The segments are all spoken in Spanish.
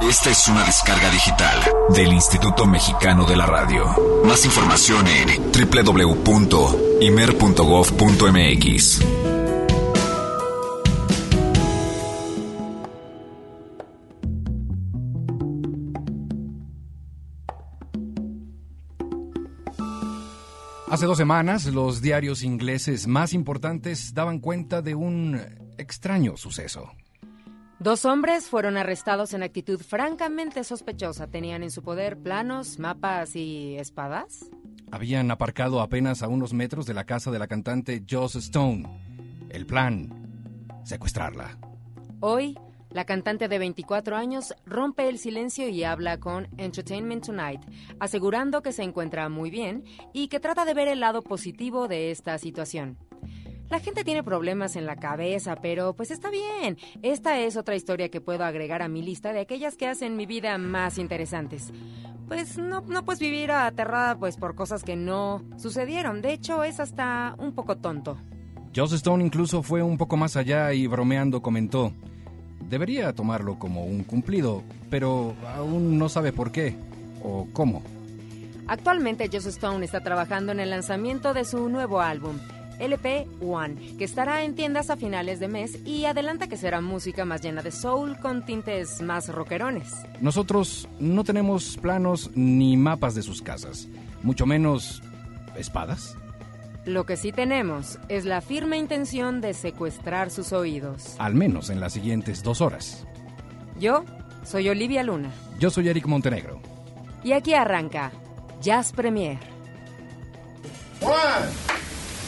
Esta es una descarga digital del Instituto Mexicano de la Radio. Más información en www.imer.gov.mx. Hace dos semanas, los diarios ingleses más importantes daban cuenta de un extraño suceso. Dos hombres fueron arrestados en actitud francamente sospechosa. ¿Tenían en su poder planos, mapas y espadas? Habían aparcado apenas a unos metros de la casa de la cantante Joss Stone. El plan, secuestrarla. Hoy, la cantante de 24 años rompe el silencio y habla con Entertainment Tonight, asegurando que se encuentra muy bien y que trata de ver el lado positivo de esta situación. La gente tiene problemas en la cabeza, pero pues está bien. Esta es otra historia que puedo agregar a mi lista de aquellas que hacen mi vida más interesantes. Pues no, no puedes vivir aterrada pues por cosas que no sucedieron. De hecho, es hasta un poco tonto. Joss Stone incluso fue un poco más allá y bromeando comentó, debería tomarlo como un cumplido, pero aún no sabe por qué o cómo. Actualmente Joss Stone está trabajando en el lanzamiento de su nuevo álbum. LP One, que estará en tiendas a finales de mes y adelanta que será música más llena de soul con tintes más rockerones. Nosotros no tenemos planos ni mapas de sus casas, mucho menos espadas. Lo que sí tenemos es la firme intención de secuestrar sus oídos. Al menos en las siguientes dos horas. Yo soy Olivia Luna. Yo soy Eric Montenegro. Y aquí arranca Jazz Premier.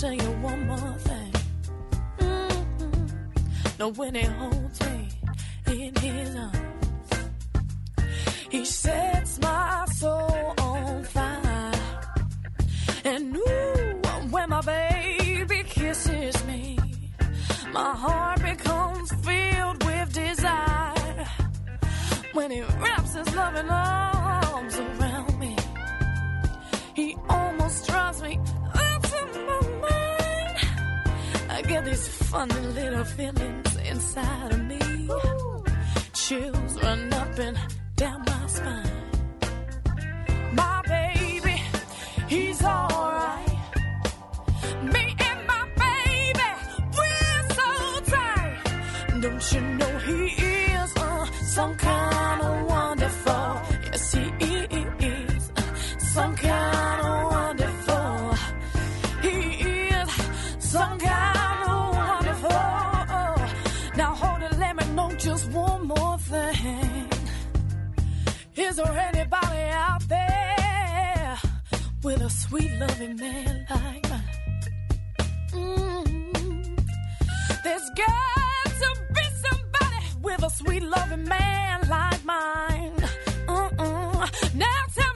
Tell you one more thing. Mm-hmm. Now when he holds me in his arms, he sets my soul on fire. And ooh, when my baby kisses me, my heart becomes filled with desire. When he wraps his loving arms get these funny little feelings inside of me. Chills run up and down my spine. My baby, he's alright. Is there anybody out there with a sweet loving man like mine? Mm. There's got to be somebody with a sweet loving man like mine. Uh-uh. Now tell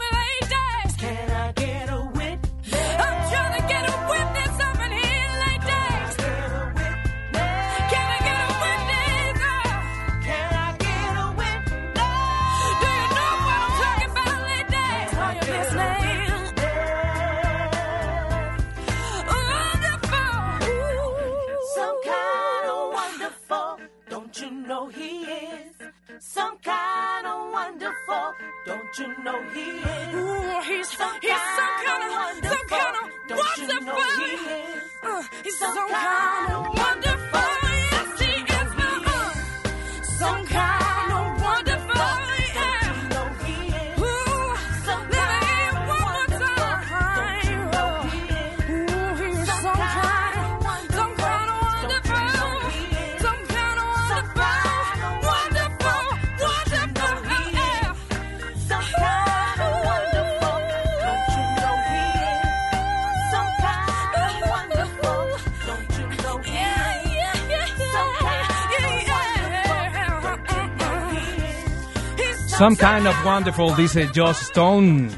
he Some kind of wonderful, dice Joss Stone.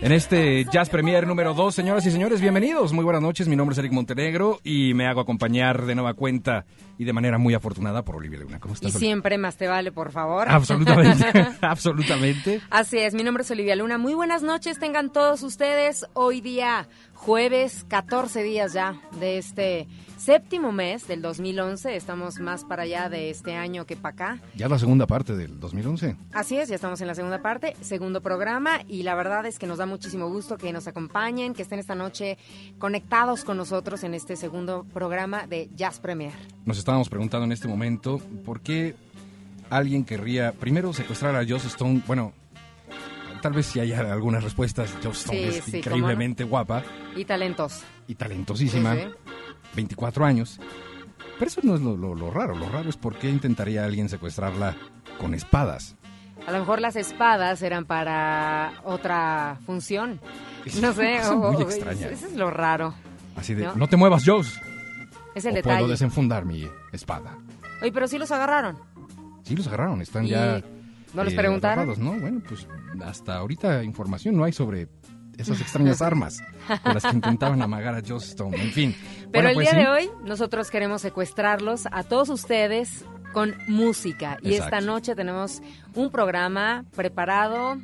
En este Jazz Premier número 2, señoras y señores, bienvenidos. Muy buenas noches, mi nombre es Eric Montenegro y me hago acompañar de nueva cuenta y de manera muy afortunada por Olivia Luna. ¿Cómo Y estás? Olivia? siempre más te vale, por favor. Absolutamente, absolutamente. Así es, mi nombre es Olivia Luna. Muy buenas noches, tengan todos ustedes. Hoy día, jueves, 14 días ya de este séptimo mes del 2011. Estamos más para allá de este año que para acá. Ya la segunda parte del 2011. Así es, ya estamos en la segunda parte, segundo programa y la verdad es que nos da muchísimo gusto que nos acompañen, que estén esta noche conectados con nosotros en este segundo programa de Jazz Premier. Nos estábamos preguntando en este momento por qué alguien querría primero secuestrar a Joss Stone. Bueno, tal vez si haya algunas respuestas. Joss Stone Sí, es sí, increíblemente guapa Y talentosos. y talentosísima. Sí, sí. 24 años. Pero eso no es lo, lo- lo raro. Lo raro es por qué intentaría alguien secuestrarla con espadas. A lo mejor las espadas eran para otra función. No sé, Es o- muy o- extraña. eso es lo raro. Así de, ¿No? no, te muevas, Joss. Es el o detalle. puedo desenfundar mi espada. Oye, pero sí los agarraron. Sí, los agarraron. Están Y ya... ¿No les eh, preguntaron? ¿no? Bueno, pues hasta ahorita información no hay sobre esas extrañas armas con las que intentaban amagar a Joss Stone. En fin. Pero Bueno, el pues, día sí. de hoy nosotros queremos secuestrarlos a todos ustedes con música. Y Exacto. esta noche tenemos un programa preparado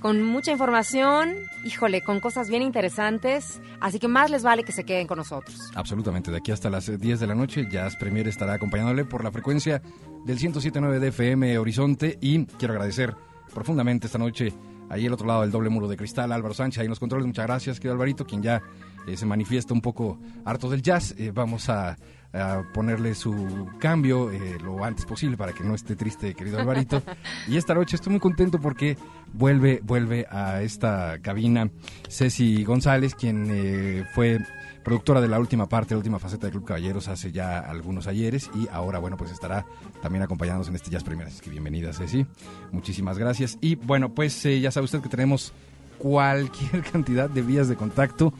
con mucha información, híjole, con cosas bien interesantes. Así que más les vale que se queden con nosotros. Absolutamente, de aquí hasta las eh, 10 de la noche, Jazz Premier estará acompañándole por la frecuencia del 107.9 de FM Horizonte y quiero agradecer profundamente esta noche ahí al otro lado del doble muro de cristal, Álvaro Sánchez, ahí en los controles, muchas gracias, querido Alvarito, quien ya eh, se manifiesta un poco harto del jazz. Eh, vamos a, a ponerle su cambio eh, lo antes posible para que no esté triste, querido Alvarito. y esta noche estoy muy contento porque vuelve, vuelve a esta cabina Ceci González, quien eh, fue productora de la última parte, la última faceta de Club Caballeros hace ya algunos ayeres y ahora, bueno, pues estará también acompañándonos en este Jazz Premier. Así que bienvenida, Ceci. Muchísimas gracias. Y bueno, pues eh, ya sabe usted que tenemos cualquier cantidad de vías de contacto.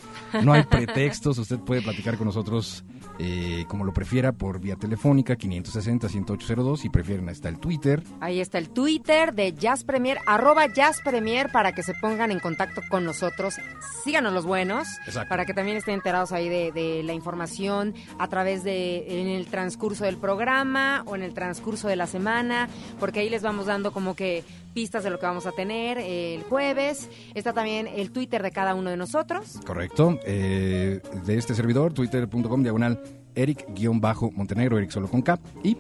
No hay pretextos. Usted puede platicar con nosotros eh, como lo prefiera por vía telefónica 560-1802. Si prefieren, está el Twitter. Ahí está el Twitter de Jazz Premier, arroba Jazz Premier, para que se pongan en contacto con nosotros. Síganos los buenos, Exacto. para que también estén enterados ahí de, de la información a través de, en el transcurso del programa o en el transcurso de la semana, porque ahí les vamos dando como que pistas de lo que vamos a tener el jueves. Está también el Twitter de cada uno de nosotros. Correcto. Eh, de este servidor, twitter.com, diagonal, Eric-Montenegro, Eric solo con K. Y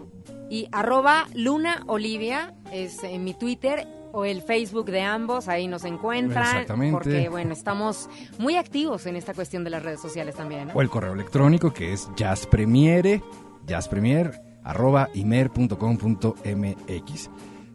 Y arroba Luna Olivia es en mi Twitter o el Facebook de ambos, ahí nos encuentran. Exactamente. Porque, bueno, estamos muy activos en esta cuestión de las redes sociales también. ¿no? o el correo electrónico que es jazzpremiere, jazzpremier, arroba imer.com.mx.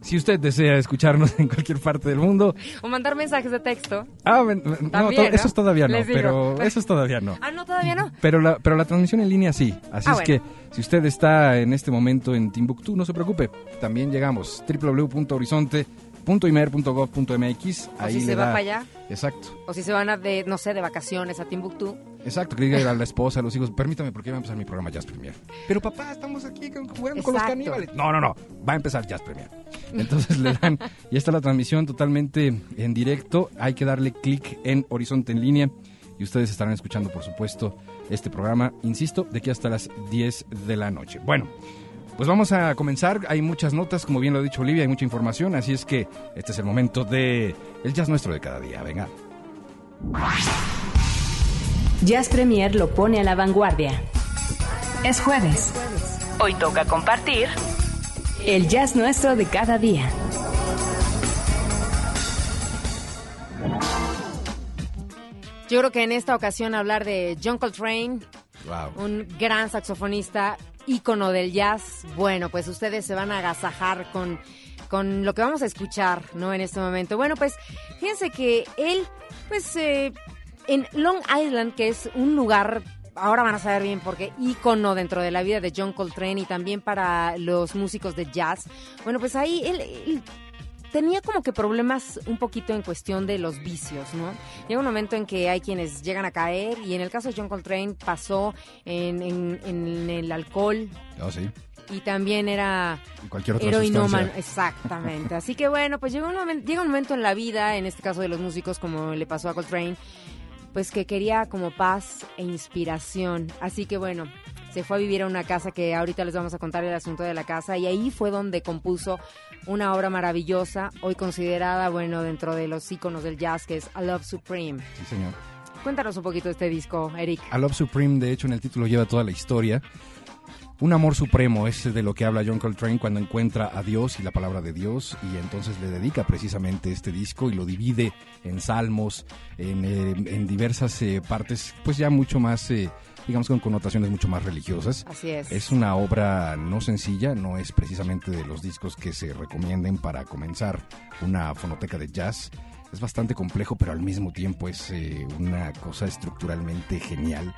Si usted desea escucharnos en cualquier parte del mundo, O mandar mensajes de texto. ah, no, También, to- eso ¿no? es todavía no, pero eso es todavía no. Ah, no, todavía no. Pero la, pero la transmisión en línea sí. Así Ah, es que si usted está en este momento en Timbuktu, no se preocupe. También llegamos www.horizonte.imer.gov.mx. O Ahí si le se va para allá. Exacto. O si se van a de, no sé, de vacaciones a Timbuktu. Exacto, que diga a la esposa, a los hijos, permítame porque va a empezar mi programa Jazz Premier. Pero papá, estamos aquí jugando con los caníbales. No, no, no, va a empezar Jazz Premier. Entonces le dan, ya está la transmisión totalmente en directo, hay que darle clic en Horizonte en línea y ustedes estarán escuchando, por supuesto, este programa, insisto, de aquí hasta las 10 de la noche. Bueno, pues vamos a comenzar, hay muchas notas, como bien lo ha dicho Olivia, hay mucha información, así es que este es el momento de el jazz nuestro de cada día, venga. Jazz Premier lo pone a la vanguardia. Es jueves. Hoy toca compartir El jazz nuestro de cada día. Yo creo que en esta ocasión hablar de John Coltrane, Wow. un gran saxofonista, ícono del jazz, bueno, pues ustedes se van a agasajar con, con lo que vamos a escuchar, ¿no? En este momento. Bueno, pues fíjense que él, pues eh, en Long Island, que es un lugar... Ahora van a saber bien por qué ícono dentro de la vida de John Coltrane y también para los músicos de jazz. Bueno, pues ahí él- él tenía como que problemas un poquito en cuestión de los vicios, ¿no? Llega un momento en que hay quienes llegan a caer y en el caso de John Coltrane pasó en, en- en el alcohol Oh, sí. y también era heroinómano. Exactamente. Así que bueno, pues llega un, momento, llega un momento en la vida, en este caso de los músicos como le pasó a Coltrane, pues que quería como paz e inspiración. Así que bueno, se fue a vivir a una casa que ahorita les vamos a contar el asunto de la casa y ahí fue donde compuso una obra maravillosa, hoy considerada, bueno, dentro de los íconos del jazz, que es A Love Supreme. Sí, señor. Cuéntanos un poquito de este disco, Eric. A Love Supreme, de hecho, en el título lleva toda la historia. Un amor supremo es de lo que habla John Coltrane cuando encuentra a Dios y la palabra de Dios y entonces le dedica precisamente este disco y lo divide en salmos, en, eh, en diversas eh, partes, pues ya mucho más, eh, digamos con connotaciones mucho más religiosas. Así es. Es una obra no sencilla, no es precisamente de los discos que se recomienden para comenzar una fonoteca de jazz. Es bastante complejo, pero al mismo tiempo es eh, una cosa estructuralmente genial.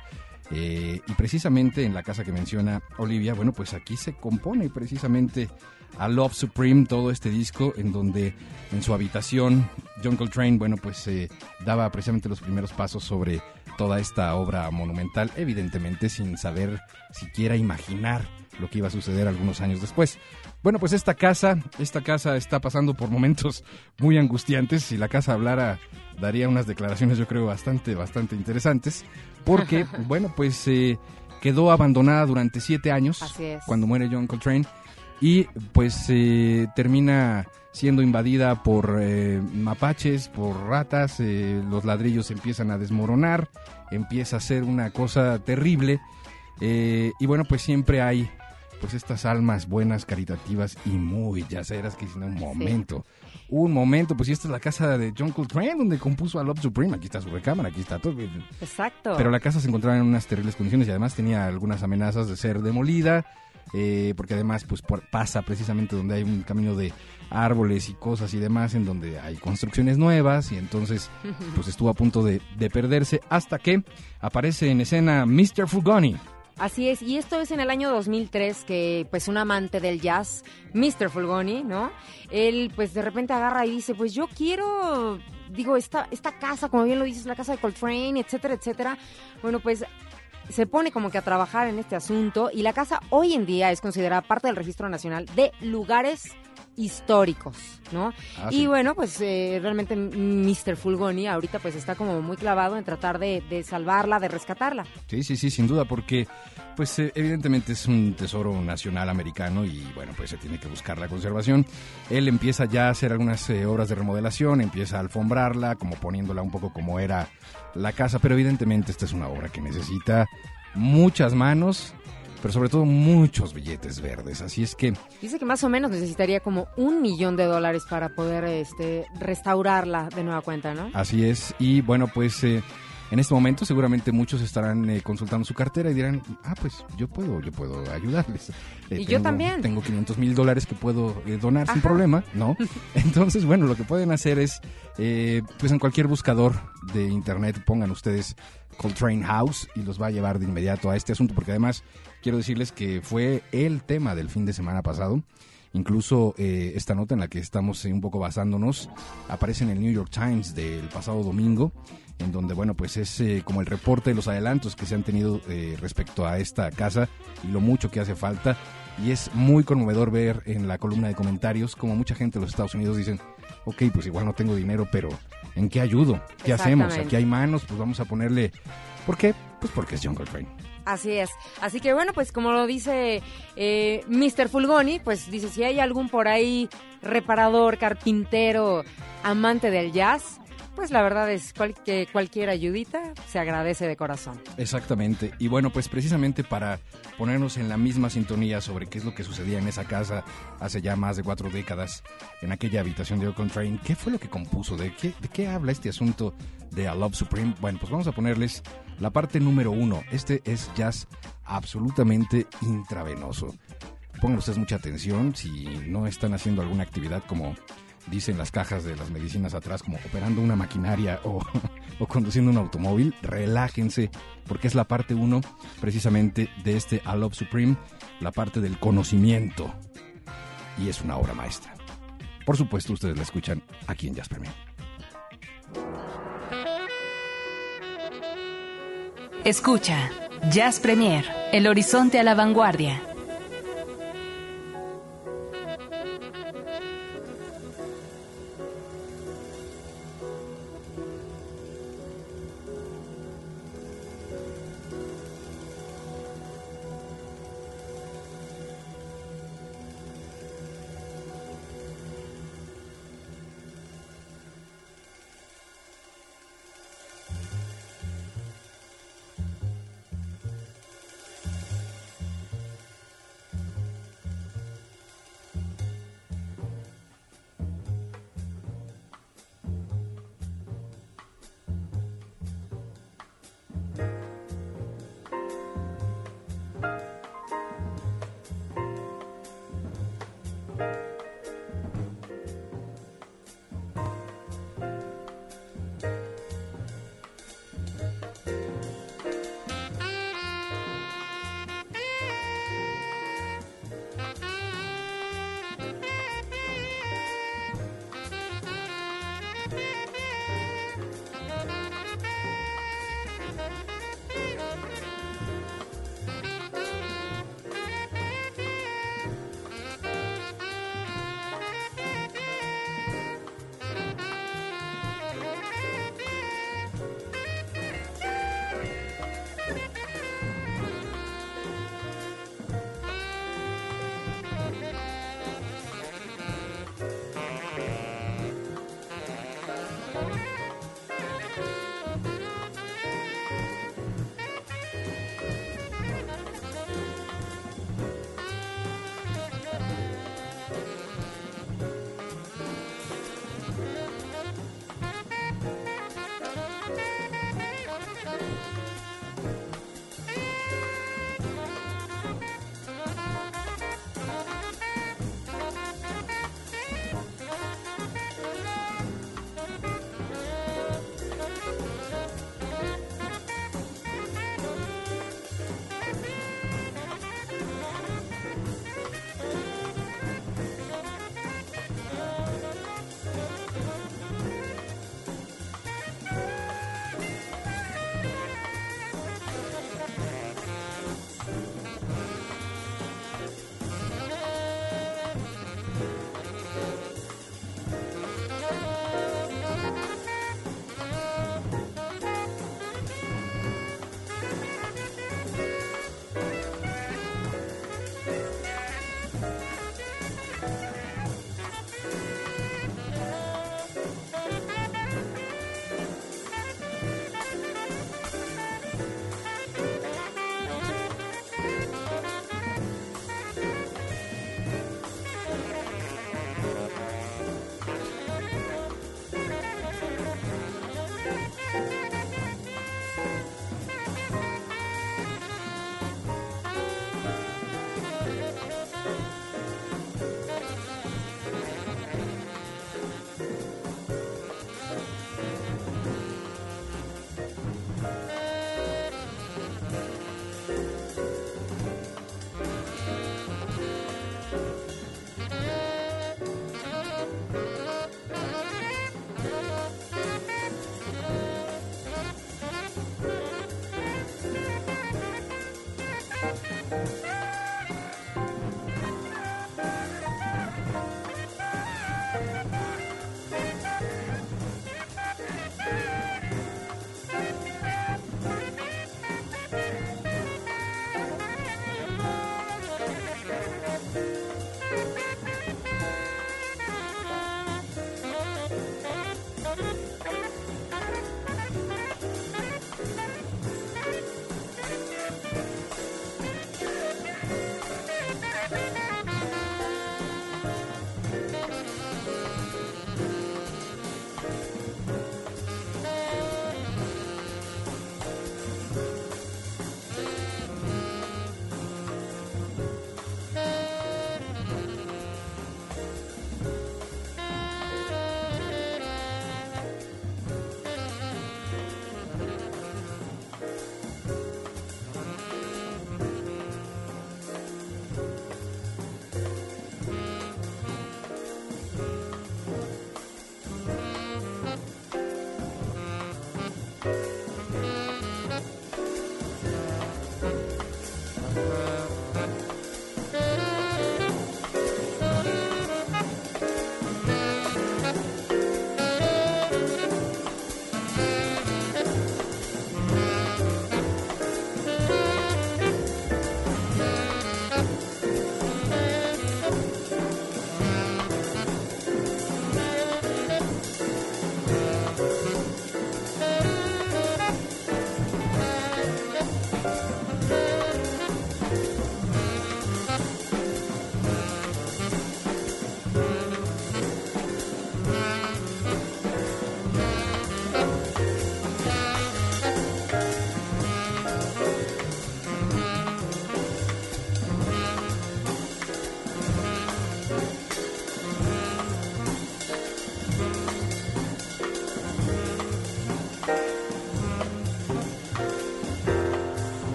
Eh, y precisamente en la casa que menciona Olivia, bueno, pues aquí se compone precisamente a Love Supreme todo este disco en donde en su habitación John Coltrane, bueno, pues eh, daba precisamente los primeros pasos sobre toda esta obra monumental, evidentemente sin saber siquiera imaginar lo que iba a suceder algunos años después. Bueno, pues esta casa, esta casa está pasando por momentos muy angustiantes. Si la casa hablara, daría unas declaraciones, yo creo, bastante, bastante interesantes. Porque, bueno, pues eh, quedó abandonada durante siete años Así es. cuando muere John Coltrane y pues eh, termina siendo invadida por eh, mapaches, por ratas, eh, los ladrillos empiezan a desmoronar, empieza a ser una cosa terrible y bueno pues siempre hay pues estas almas buenas, caritativas y muy yaceras que dicen un momento, un momento, pues si esta es la casa de John Coltrane donde compuso a Love Supreme, aquí está su recámara, aquí está todo. Exacto. Pero la casa se encontraba en unas terribles condiciones y además tenía algunas amenazas de ser demolida, eh, porque además pues por- pasa precisamente donde hay un camino de árboles y cosas y demás, en donde hay construcciones nuevas y entonces pues estuvo a punto de, de perderse hasta que aparece en escena Mr. Fugoni. Así es, y esto es en el año 2003 que pues un amante del jazz, Mr. Fulgoni, ¿no? Él pues de repente agarra y dice, pues yo quiero, digo, esta, esta casa, como bien lo dices, la casa de Coltrane, etcétera, etcétera. Bueno, pues se pone como que a trabajar en este asunto y la casa hoy en día es considerada parte del Registro Nacional de Lugares históricos, ¿no? Ah, y sí. bueno, pues eh, realmente Mr. Fulgoni ahorita pues está como muy clavado en tratar de, de salvarla, de rescatarla. Sí, sí, sí, sin duda, porque pues eh, evidentemente es un tesoro nacional americano y bueno, pues se tiene que buscar la conservación. Él empieza ya a hacer algunas eh, obras de remodelación, empieza a alfombrarla, como poniéndola un poco como era la casa, pero evidentemente esta es una obra que necesita muchas manos, pero sobre todo muchos billetes verdes. Así es que Dice que más o menos necesitaría como un millón de dólares para poder este, restaurarla de nueva cuenta, ¿no? Así es, y bueno, pues eh, en este momento seguramente muchos estarán eh, consultando su cartera y dirán, ah, pues yo puedo, yo puedo ayudarles. Eh, Y yo tengo- también. Tengo 500 mil dólares que puedo eh, donar sin Ajá. problema, ¿no? Entonces, bueno, lo que pueden hacer es, eh, pues en cualquier buscador de internet pongan ustedes Coltrane House y los va a llevar de inmediato a este asunto, porque además quiero decirles que fue el tema del fin de semana pasado. Incluso eh, esta nota en la que estamos eh, un poco basándonos aparece en el New York Times del pasado domingo, en donde, bueno, pues es eh, como el reporte de los adelantos que se han tenido eh, respecto a esta casa y lo mucho que hace falta. Y es muy conmovedor ver en la columna de comentarios como mucha gente de los Estados Unidos dicen, ok, pues igual no tengo dinero, pero ¿en qué ayudo? ¿Qué hacemos? Aquí hay manos, pues vamos a ponerle... ¿Por qué? Pues porque es John Coltrane. Así es. Así que bueno, pues como lo dice eh, Mr. Fulgoni, pues dice, si hay algún por ahí reparador, carpintero, amante del jazz, pues la verdad es que cualquier ayudita se agradece de corazón. Exactamente. Y bueno, pues precisamente para ponernos en la misma sintonía sobre qué es lo que sucedía en esa casa hace ya más de cuatro décadas, en aquella habitación de John Coltrane, ¿qué fue lo que compuso? ¿De qué, de qué habla este asunto de A Love Supreme. Bueno, pues vamos a ponerles la parte número uno. Este es jazz absolutamente intravenoso. Pongan ustedes mucha atención si no están haciendo alguna actividad como dicen las cajas de las medicinas atrás, como operando una maquinaria o, conduciendo un automóvil, relájense, porque es la parte uno precisamente de este A Love Supreme, la parte del conocimiento. Y es una obra maestra. Por supuesto, ustedes la escuchan aquí en Jazz Premier. Escucha, Jazz Premier, el horizonte a la vanguardia.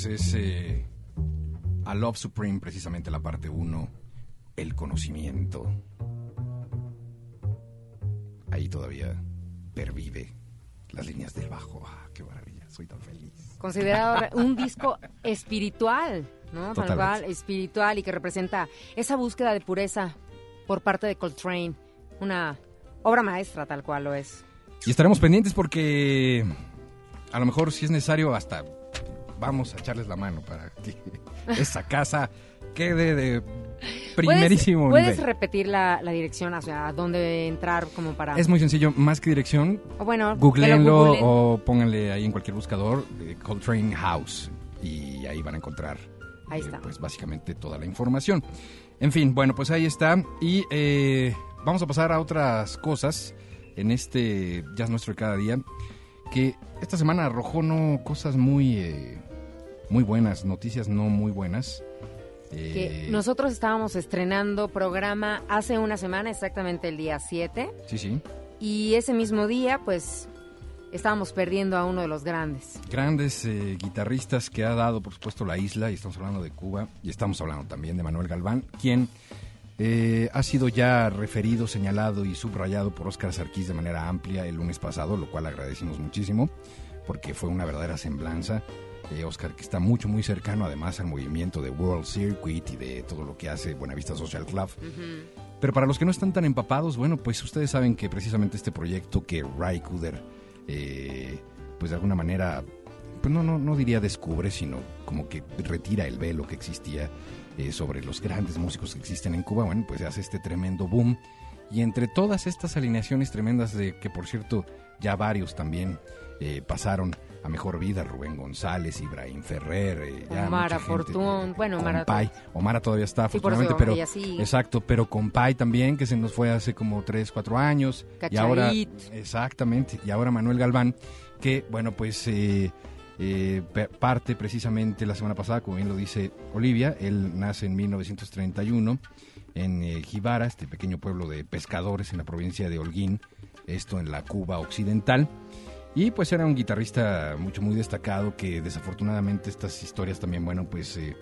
Pues es eh, A Love Supreme, precisamente la parte 1, el conocimiento. Ahí todavía pervive las líneas del bajo. Ah, qué maravilla, soy tan feliz. Considerado un disco espiritual, ¿no? Tal cual, espiritual y que representa esa búsqueda de pureza por parte de Coltrane. Una obra maestra, tal cual lo es. Y estaremos pendientes porque a lo mejor si es necesario hasta vamos a echarles la mano para que esa casa quede de primerísimo ¿Puedes, puedes nivel. repetir la, la dirección, o sea, a dónde entrar como para... Es muy sencillo, más que dirección, o bueno, googleenlo googleen. o pónganle ahí en cualquier buscador eh, Coltrane House y ahí van a encontrar Ahí eh, está. pues básicamente toda la información. En fin, bueno, pues ahí está y eh, vamos a pasar a otras cosas en este Jazz Nuestro de cada día que esta semana arrojó no cosas muy eh, muy buenas, noticias no muy buenas. Que Eh, nosotros estábamos estrenando programa hace una semana, exactamente el día 7, Sí, sí. y ese mismo día, pues, estábamos perdiendo a uno de los grandes. grandes eh, guitarristas que ha dado, por supuesto, la isla, y estamos hablando de Cuba, y estamos hablando también de Manuel Galván, quien eh, ha sido ya referido, señalado y subrayado por Óscar Sarkis de manera amplia el lunes pasado, lo cual agradecimos muchísimo, porque fue una verdadera semblanza. Eh, Oscar, que está mucho, muy cercano además al movimiento de World Circuit y de todo lo que hace Buenavista Social Club. Pero para los que no están tan empapados, bueno, pues ustedes saben que precisamente este proyecto que Ray Cooder, eh, pues de alguna manera, pues no, no, no diría descubre, sino como que retira el velo que existía eh, sobre los grandes músicos que existen en Cuba, bueno, pues hace este tremendo boom. Y entre todas estas alineaciones tremendas de que, por cierto, ya varios también eh, pasaron a mejor vida, Rubén González, Ibrahim Ferrer, eh, ya Omar Fortún, eh, bueno, Omar- todavía está, Sí, afortunadamente, pero exacto, pero Compay también, que se nos fue hace como 3, 4 años. Y ahora, Cacharit. exactamente, y ahora Manuel Galván, que, bueno, pues eh, eh, parte precisamente la semana pasada, como bien lo dice Olivia, él nace en 1931 en eh, Jibara, este pequeño pueblo de pescadores en la provincia de Holguín, esto en la Cuba occidental. Y pues era un guitarrista mucho, muy destacado que desafortunadamente estas historias también, bueno, pues eh,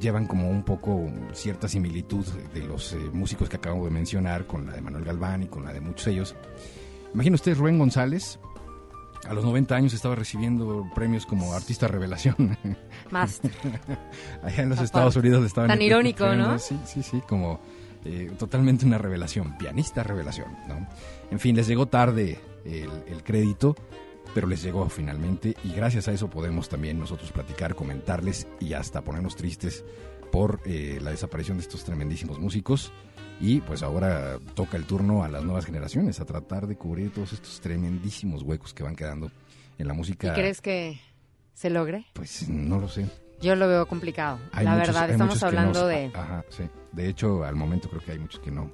llevan como un poco cierta similitud de los eh, músicos que acabo de mencionar con la de Manuel Galván y con la de muchos ellos. Imagina usted Rubén González, a los 90 años estaba recibiendo premios como artista revelación. Más. Allá en los Aparte. Estados Unidos le estaban Tan irónico, premios, ¿no? Sí, sí, sí, como eh, totalmente una revelación, pianista revelación, ¿no? En fin, les llegó tarde el, el crédito, pero les llegó finalmente y gracias a eso podemos también nosotros platicar, comentarles y hasta ponernos tristes por eh, la desaparición de estos tremendísimos músicos. Y pues ahora toca el turno a las nuevas generaciones a tratar de cubrir todos estos tremendísimos huecos que van quedando en la ¿Y música. crees que se logre? Pues no lo sé. Yo lo veo complicado. Hay la muchos- verdad, estamos hablando no- de... Ajá, sí. De hecho, al momento creo que hay muchos que no,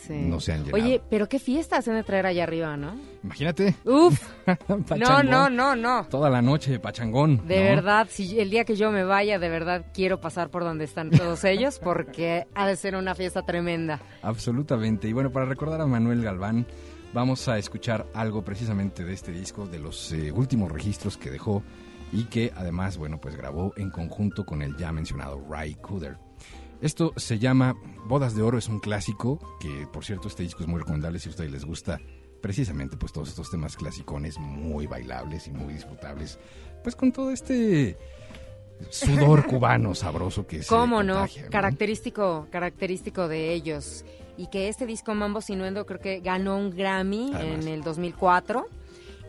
sí. no se han llegado. Oye, pero qué fiestas han de traer allá arriba, ¿no? Imagínate. Uf, no, no, no, no. Toda la noche, pachangón. De ¿no? verdad, si el día que yo me vaya, de verdad quiero pasar por donde están todos ellos porque ha de ser una fiesta tremenda. Absolutamente. Y bueno, para recordar a Manuel Galván, vamos a escuchar algo precisamente de este disco, de los eh, últimos registros que dejó y que además, bueno, pues grabó en conjunto con el ya mencionado Ray Cooder. Esto se llama Bodas de Oro, es un clásico, que por cierto este disco es muy recomendable si a ustedes les gusta precisamente pues todos estos temas clasicones muy bailables y muy disfrutables, pues con todo este sudor cubano sabroso que se ¿Cómo no? contagia, Característico, característico de ellos. Y que este disco Mambo Sinuendo creo que ganó un Grammy Además. en el 2004.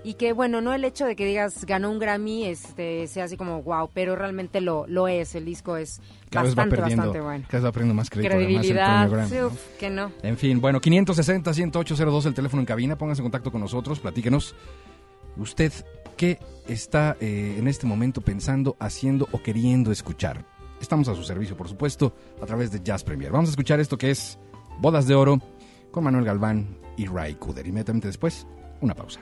Y que bueno, no el hecho de que digas ganó un Grammy este sea así como wow, pero realmente lo, lo es. El disco es Cada vez va bastante, perdiendo, bastante bueno. cada vez va perdiendo más crédito. además, el Credibilidad, premio Grammy, sí, ¿no? uf, que no. En fin, bueno, 560-10802 el teléfono en cabina. Pónganse en contacto con nosotros, platíquenos. Usted, ¿qué está eh, en este momento pensando, haciendo o queriendo escuchar? Estamos a su servicio, por supuesto, a través de Jazz Premier. Vamos a escuchar esto que es Bodas de Oro con Manuel Galván y Ray Cooder. Inmediatamente después, una pausa.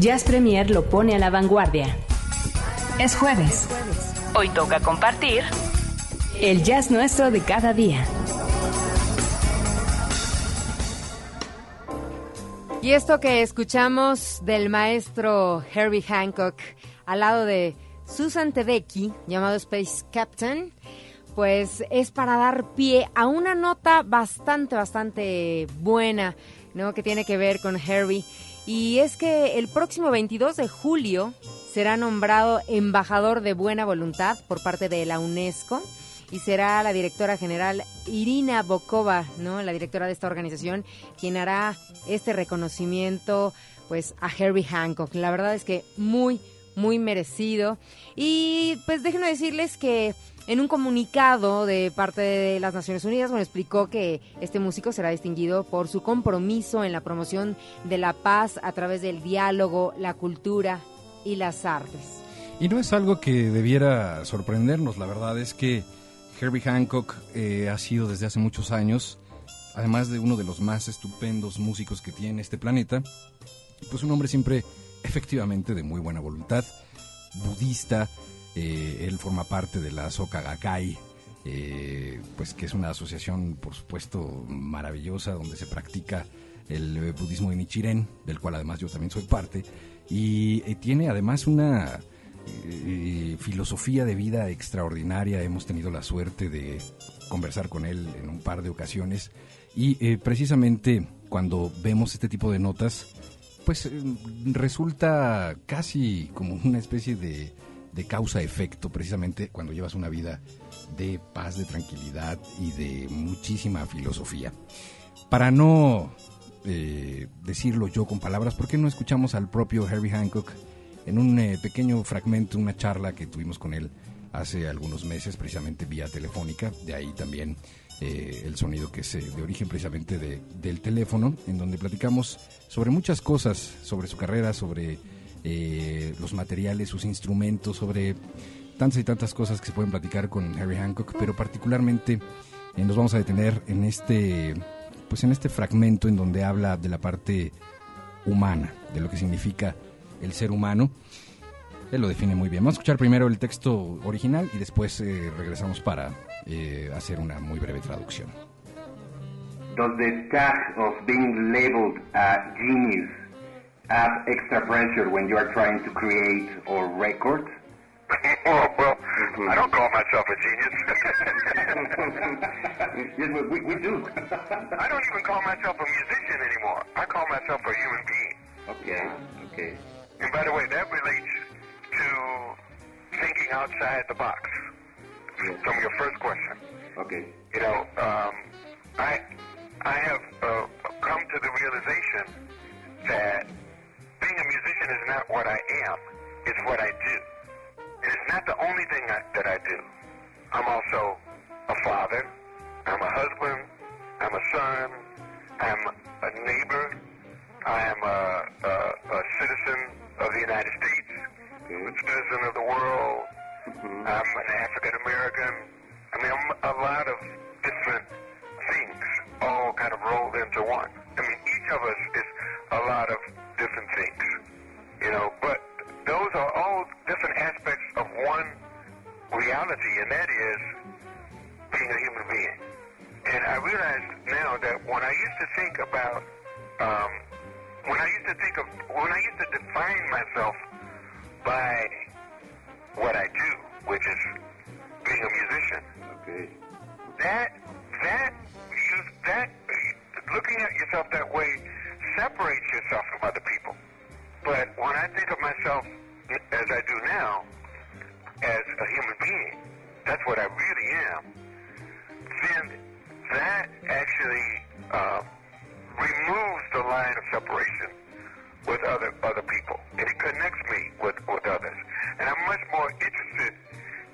Jazz Premier lo pone a la vanguardia. Es jueves. Hoy toca compartir El jazz nuestro de cada día. Y esto que escuchamos del maestro Herbie Hancock al lado de Susan Tedeki, llamado Space Captain, pues es para dar pie a una nota bastante, bastante buena, ¿no? Que tiene que ver con Herbie. Y es que el próximo 22 de julio será nombrado embajador de buena voluntad por parte de la UNESCO y será la directora general Irina Bokova, ¿no? La directora de esta organización, quien hará este reconocimiento pues a Herbie Hancock. La verdad es que muy muy merecido. Y pues déjenme decirles que en un comunicado de parte de las Naciones Unidas, bueno, explicó que este músico será distinguido por su compromiso en la promoción de la paz a través del diálogo, la cultura y las artes. Y no es algo que debiera sorprendernos, la verdad es que Herbie Hancock eh, ha sido desde hace muchos años, además de uno de los más estupendos músicos que tiene este planeta, pues un hombre siempre efectivamente de muy buena voluntad, budista, eh, él forma parte de la Soka Gakkai, eh, pues que es una asociación, por supuesto, maravillosa donde se practica el budismo de Nichiren, del cual además yo también soy parte, y eh, tiene además una filosofía de vida extraordinaria. Hemos tenido la suerte de conversar con él en un par de ocasiones y precisamente cuando vemos este tipo de notas, pues resulta casi como una especie de, de causa-efecto, precisamente cuando llevas una vida de paz, de tranquilidad y de muchísima filosofía. Para no eh, decirlo yo con palabras, ¿por qué no escuchamos al propio Herbie Hancock en un eh, pequeño fragmento, una charla que tuvimos con él hace algunos meses, precisamente vía telefónica, de ahí también eh, el sonido que es de origen precisamente de- del teléfono, en donde platicamos sobre muchas cosas, sobre su carrera, sobre eh, los materiales, sus instrumentos, sobre tantas y tantas cosas que se pueden platicar con Harry Hancock, pero particularmente eh, nos vamos a detener en este, pues en este fragmento en donde habla de la parte humana, de lo que significa el ser humano. Él lo define muy bien. Vamos a escuchar primero el texto original y después eh, regresamos para eh, hacer una muy breve traducción. Does the task of being labeled a genius add extra pressure when you are trying to create or record? Oh, well, I don't call myself a genius. yes, we, we, we do. I don't even call myself a musician anymore. I call myself a human being. okay, okay. And by the way, that relates to thinking outside the box. From your first question, Okay. you know, um, I I have uh, come to the realization that being a musician is not what I am; it's what I do. And it's not the only thing I, that I do. I'm also a father. I'm a husband. I'm a son. I'm a neighbor. I am a, a, a citizen of the United States, a citizen of the world. Mm-hmm. I'm an African American. I mean, I'm a lot of different things, all kind of rolled into one. I mean, each of us is a lot of different things, you know, but those are all different aspects of one reality, and that is being a human being. And I realize now that when I used to think about um, when I used to think of when I used to define myself by what I do, which is being a musician. Okay. That that you that looking at yourself that way separates yourself from other people. But when I think of myself as I do now, as a human being, that's what I really am. Then that actually uh, removes the line of separation with other other people, and it connects me with with others. And I'm much more interested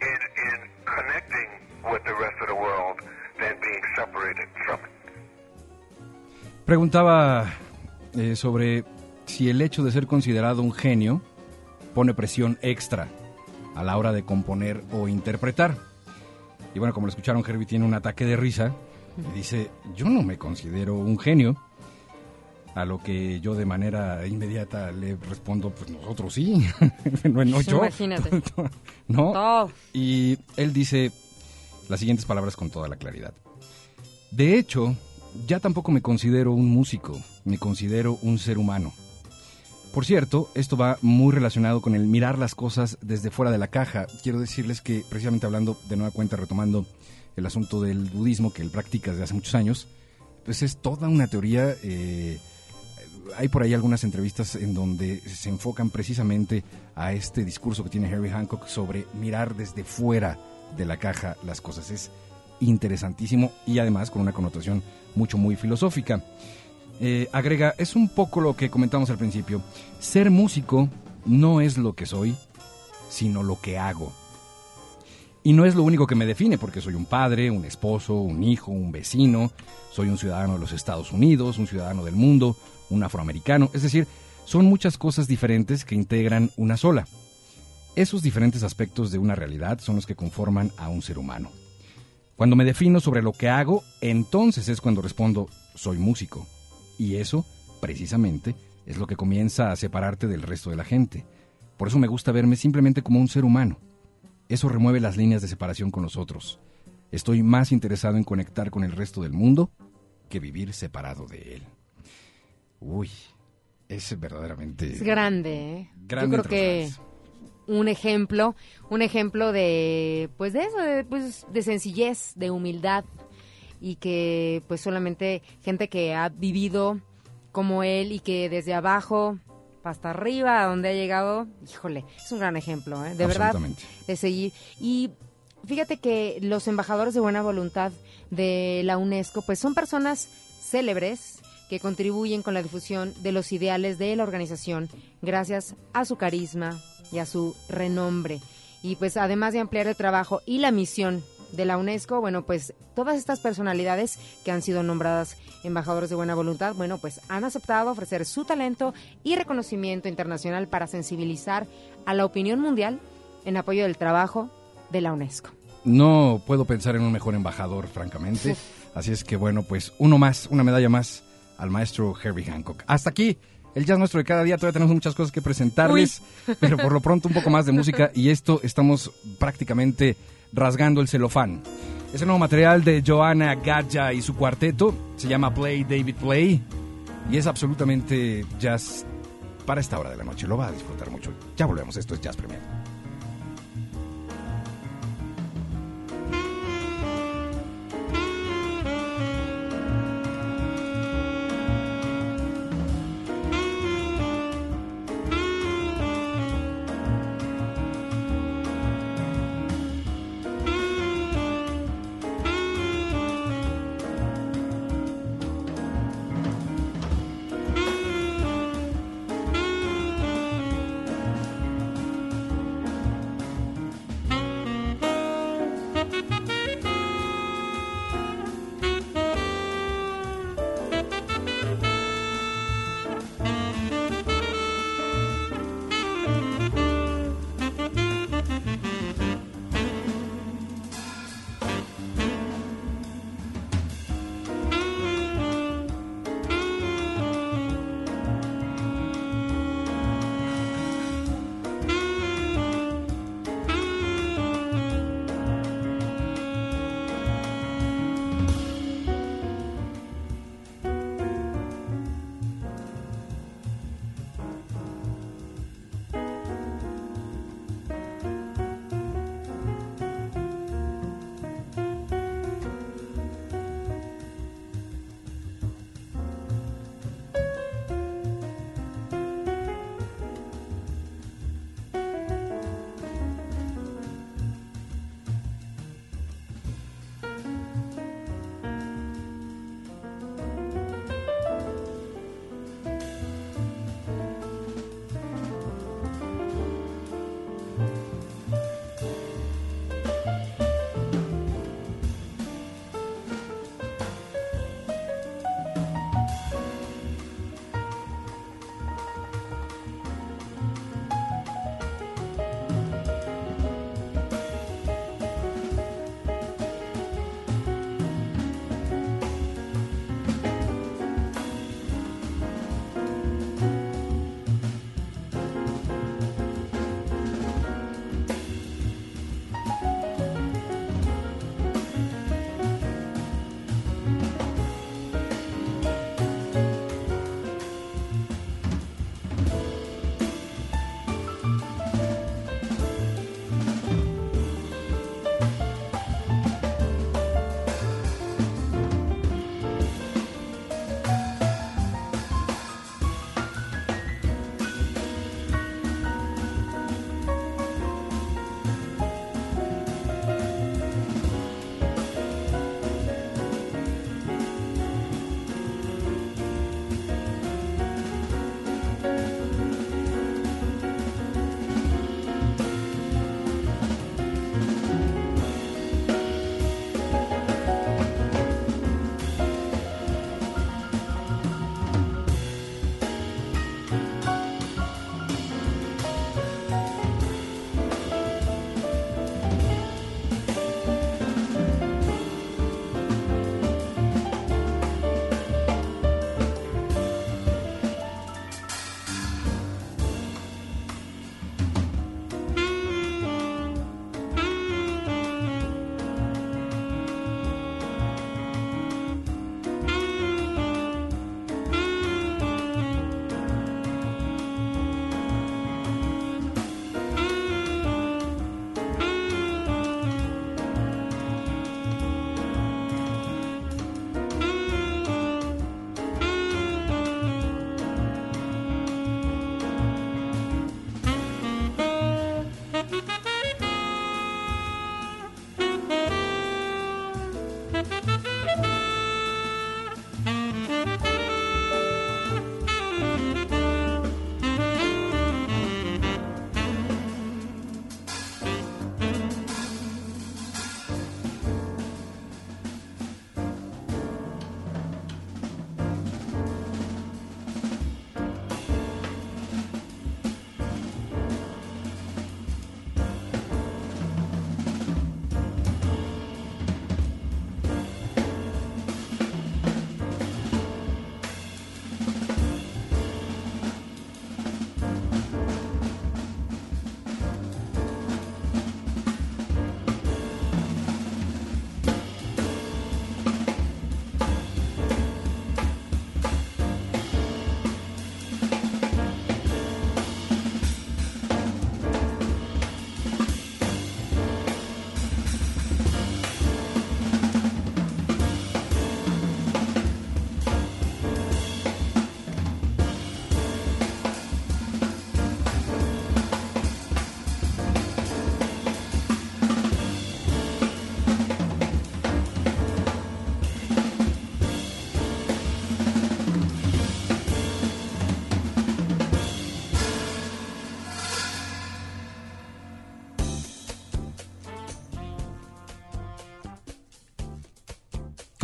in in connecting with the rest of the world than being separated from it. Preguntaba eh, sobre si el hecho de ser considerado un genio pone presión extra a la hora de componer o interpretar. Y bueno, como lo escucharon, Herbie tiene un ataque de risa y dice, yo no me considero un genio. A lo que yo de manera inmediata le respondo, pues nosotros sí, no, no yo. Imagínate. ¿No? Oh. Y él dice las siguientes palabras con toda la claridad. De hecho, ya tampoco me considero un músico, me considero un ser humano. Por cierto, esto va muy relacionado con el mirar las cosas desde fuera de la caja. Quiero decirles que, precisamente hablando de nueva cuenta, retomando el asunto del budismo que él practica desde hace muchos años, pues es toda una teoría. eh, hay por ahí algunas entrevistas en donde se enfocan precisamente a este discurso que tiene Harry Hancock sobre mirar desde fuera de la caja las cosas. Es interesantísimo y además con una connotación mucho, muy filosófica. Eh, agrega, es un poco lo que comentamos al principio. Ser músico no es lo que soy, sino lo que hago. Y no es lo único que me define, porque soy un padre, un esposo, un hijo, un vecino, soy un ciudadano de los Estados Unidos, un ciudadano del mundo, un afroamericano. Es decir, son muchas cosas diferentes que integran una sola. Esos diferentes aspectos de una realidad son los que conforman a un ser humano. Cuando me defino sobre lo que hago, entonces es cuando respondo, soy músico. Y eso, precisamente, es lo que comienza a separarte del resto de la gente. Por eso me gusta verme simplemente como un ser humano. Eso remueve las líneas de separación con los otros. Estoy más interesado en conectar con el resto del mundo que vivir separado de él. Uy, es verdaderamente... Es grande, ¿eh? Grande Yo creo que un ejemplo, un ejemplo de, pues de eso, de, pues, de sencillez, de humildad y que pues solamente gente que ha vivido como él y que desde abajo hasta arriba, a donde ha llegado, híjole, es un gran ejemplo, ¿eh? de verdad, de seguir. Y fíjate que los embajadores de buena voluntad de la UNESCO, pues son personas célebres que contribuyen con la difusión de los ideales de la organización gracias a su carisma y a su renombre. Y pues además de ampliar el trabajo y la misión de la UNESCO, bueno, pues todas estas personalidades que han sido nombradas embajadores de buena voluntad, bueno, pues han aceptado ofrecer su talento y reconocimiento internacional para sensibilizar a la opinión mundial en apoyo del trabajo de la UNESCO. No puedo pensar en un mejor embajador, francamente. Así es que bueno, pues uno más, una medalla más al maestro Herbie Hancock. Hasta aquí el jazz nuestro de cada día. Todavía tenemos muchas cosas que presentarles, pero por lo pronto un poco más de música y esto estamos prácticamente rasgando el celofán. Es el nuevo material de Joanna Gadja y su cuarteto. Se llama Play David Play y es absolutamente jazz para esta hora de la noche. Lo va a disfrutar mucho. Ya volvemos. Esto es Jazz Premier.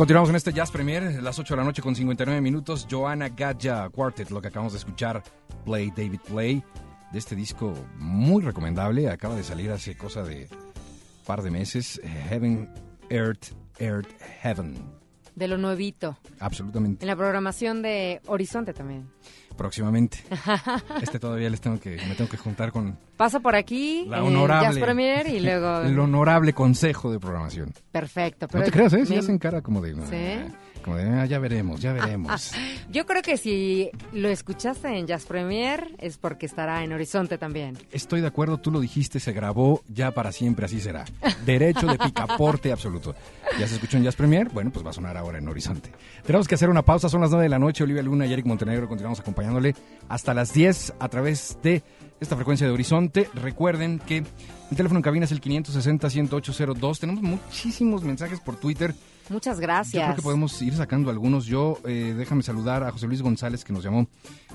Continuamos en este Jazz Premier, las 8 de la noche con 59 minutos. Joanna Gadja Quartet, lo que acabamos de escuchar, Play David Play, de este disco muy recomendable. Acaba de salir hace cosa de par de meses. Heaven, Earth, Earth, Heaven. De lo nuevito. Absolutamente. En la programación de Horizonte también. Próximamente. Este todavía les tengo que, me tengo que juntar con Pasa por aquí, la en honorable. Premier y luego... el honorable consejo de programación. Perfecto. Pero no te creas, ¿eh? Sí me- hacen cara como de. ¿Sí? Como de, "Ah, ya veremos, ya veremos. Yo creo que si lo escuchaste en Jazz Premier es porque estará en Horizonte también. Estoy de acuerdo, tú lo dijiste, se grabó ya para siempre, así será. Derecho de picaporte absoluto. Ya se escuchó en Jazz Premier, bueno, pues va a sonar ahora en Horizonte. Tenemos que hacer una pausa, son las 9 de la noche. Olivia Luna y Eric Montenegro continuamos acompañándole hasta las 10 a través de esta frecuencia de Horizonte. Recuerden que el teléfono en cabina es el 560-10802. Tenemos muchísimos mensajes por Twitter. Muchas Yo gracias. creo que podemos ir sacando algunos. Yo, eh, déjame saludar a José Luis González que nos llamó.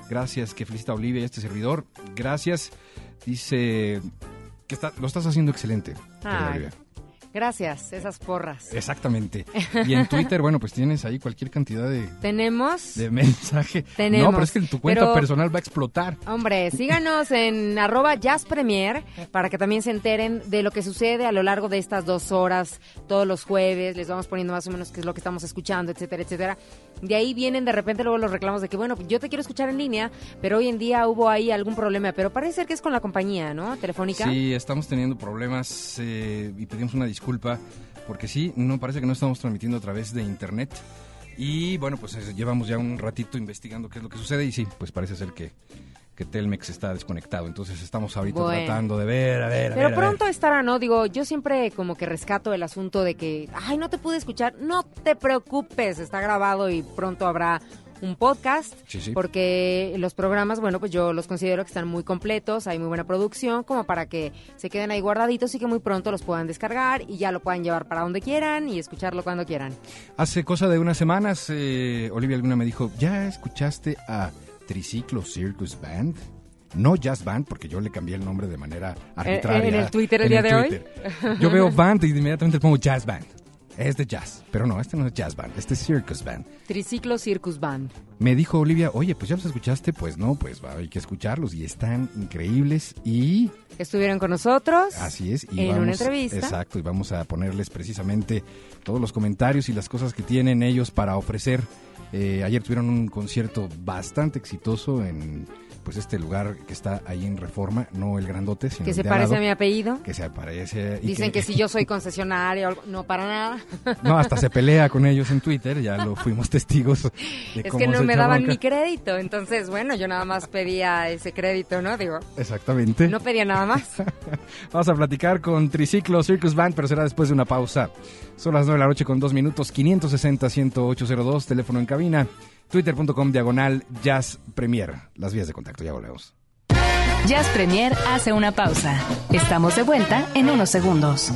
Gracias, que felicita a Olivia y a este servidor. Gracias. Dice que está, lo estás haciendo excelente. Ay. Gracias, esas porras. Exactamente. Y en Twitter, bueno, pues tienes ahí cualquier cantidad de, Tenemos... de mensaje. Tenemos, No, pero es que tu cuenta pero- personal va a explotar. Hombre, síganos en arroba Jazz Premier para que también se enteren de lo que sucede a lo largo de estas dos horas, todos los jueves, les vamos poniendo más o menos qué es lo que estamos escuchando, etcétera, etcétera. De ahí vienen de repente luego los reclamos de que, bueno, yo te quiero escuchar en línea, pero hoy en día hubo ahí algún problema, pero parece ser que es con la compañía, ¿no? Telefónica. Sí, estamos teniendo problemas eh, y pedimos una disculpa porque sí, no parece que no estamos transmitiendo a través de internet. Y bueno, pues eh, llevamos ya un ratito investigando qué es lo que sucede y sí, pues parece ser que, que Telmex está desconectado. Entonces estamos ahorita Bueno. tratando de ver, a ver, a Pero ver. a ver. pronto estará, ¿no? Digo, yo siempre como que rescato el asunto de que, ay, no te pude escuchar. No te preocupes, está grabado y pronto habrá un podcast. Sí, sí. Porque los programas, bueno, pues yo los considero que están muy completos, hay muy buena producción, como para que se queden ahí guardaditos y que muy pronto los puedan descargar y ya lo puedan llevar para donde quieran y escucharlo cuando quieran. Hace cosa de unas semanas, eh, Olivia alguna me dijo, ¿ya escuchaste a Triciclo Circus Band? No Jazz Band, porque yo le cambié el nombre de manera arbitraria. Eh, en el Twitter el en día de hoy? Yo veo Band y inmediatamente le pongo Jazz Band. Es de jazz, pero no, este no es Jazz Band, este es Circus Band. Triciclo Circus Band. Me dijo Olivia, oye, pues ya los escuchaste, pues no, pues va, hay que escucharlos y están increíbles y Estuvieron con nosotros. Así es. Y en vamos, una entrevista. Exacto, y vamos a ponerles precisamente todos los comentarios y las cosas que tienen ellos para ofrecer. Eh, ayer tuvieron un concierto bastante exitoso en pues este lugar que está ahí en Reforma, no el grandote, sino Que el se de parece a mi apellido. Que se parece. Dicen que si yo soy concesionario, o algo- no para nada. No, hasta se pelea con ellos en Twitter, ya lo fuimos testigos de Es cómo que no me daban mi crédito, entonces bueno, yo nada más pedía ese crédito, ¿no? Digo, Exactamente. no pedía nada más. Vamos a platicar con Triciclo Circus Band, pero será después de una pausa. Son las 9 de la noche con 2 minutos, 560-10802, teléfono en cabina, twitter.com diagonal Jazz Premier. Las vías de contacto, ya volvemos. Jazz Premier hace una pausa. Estamos de vuelta en unos segundos.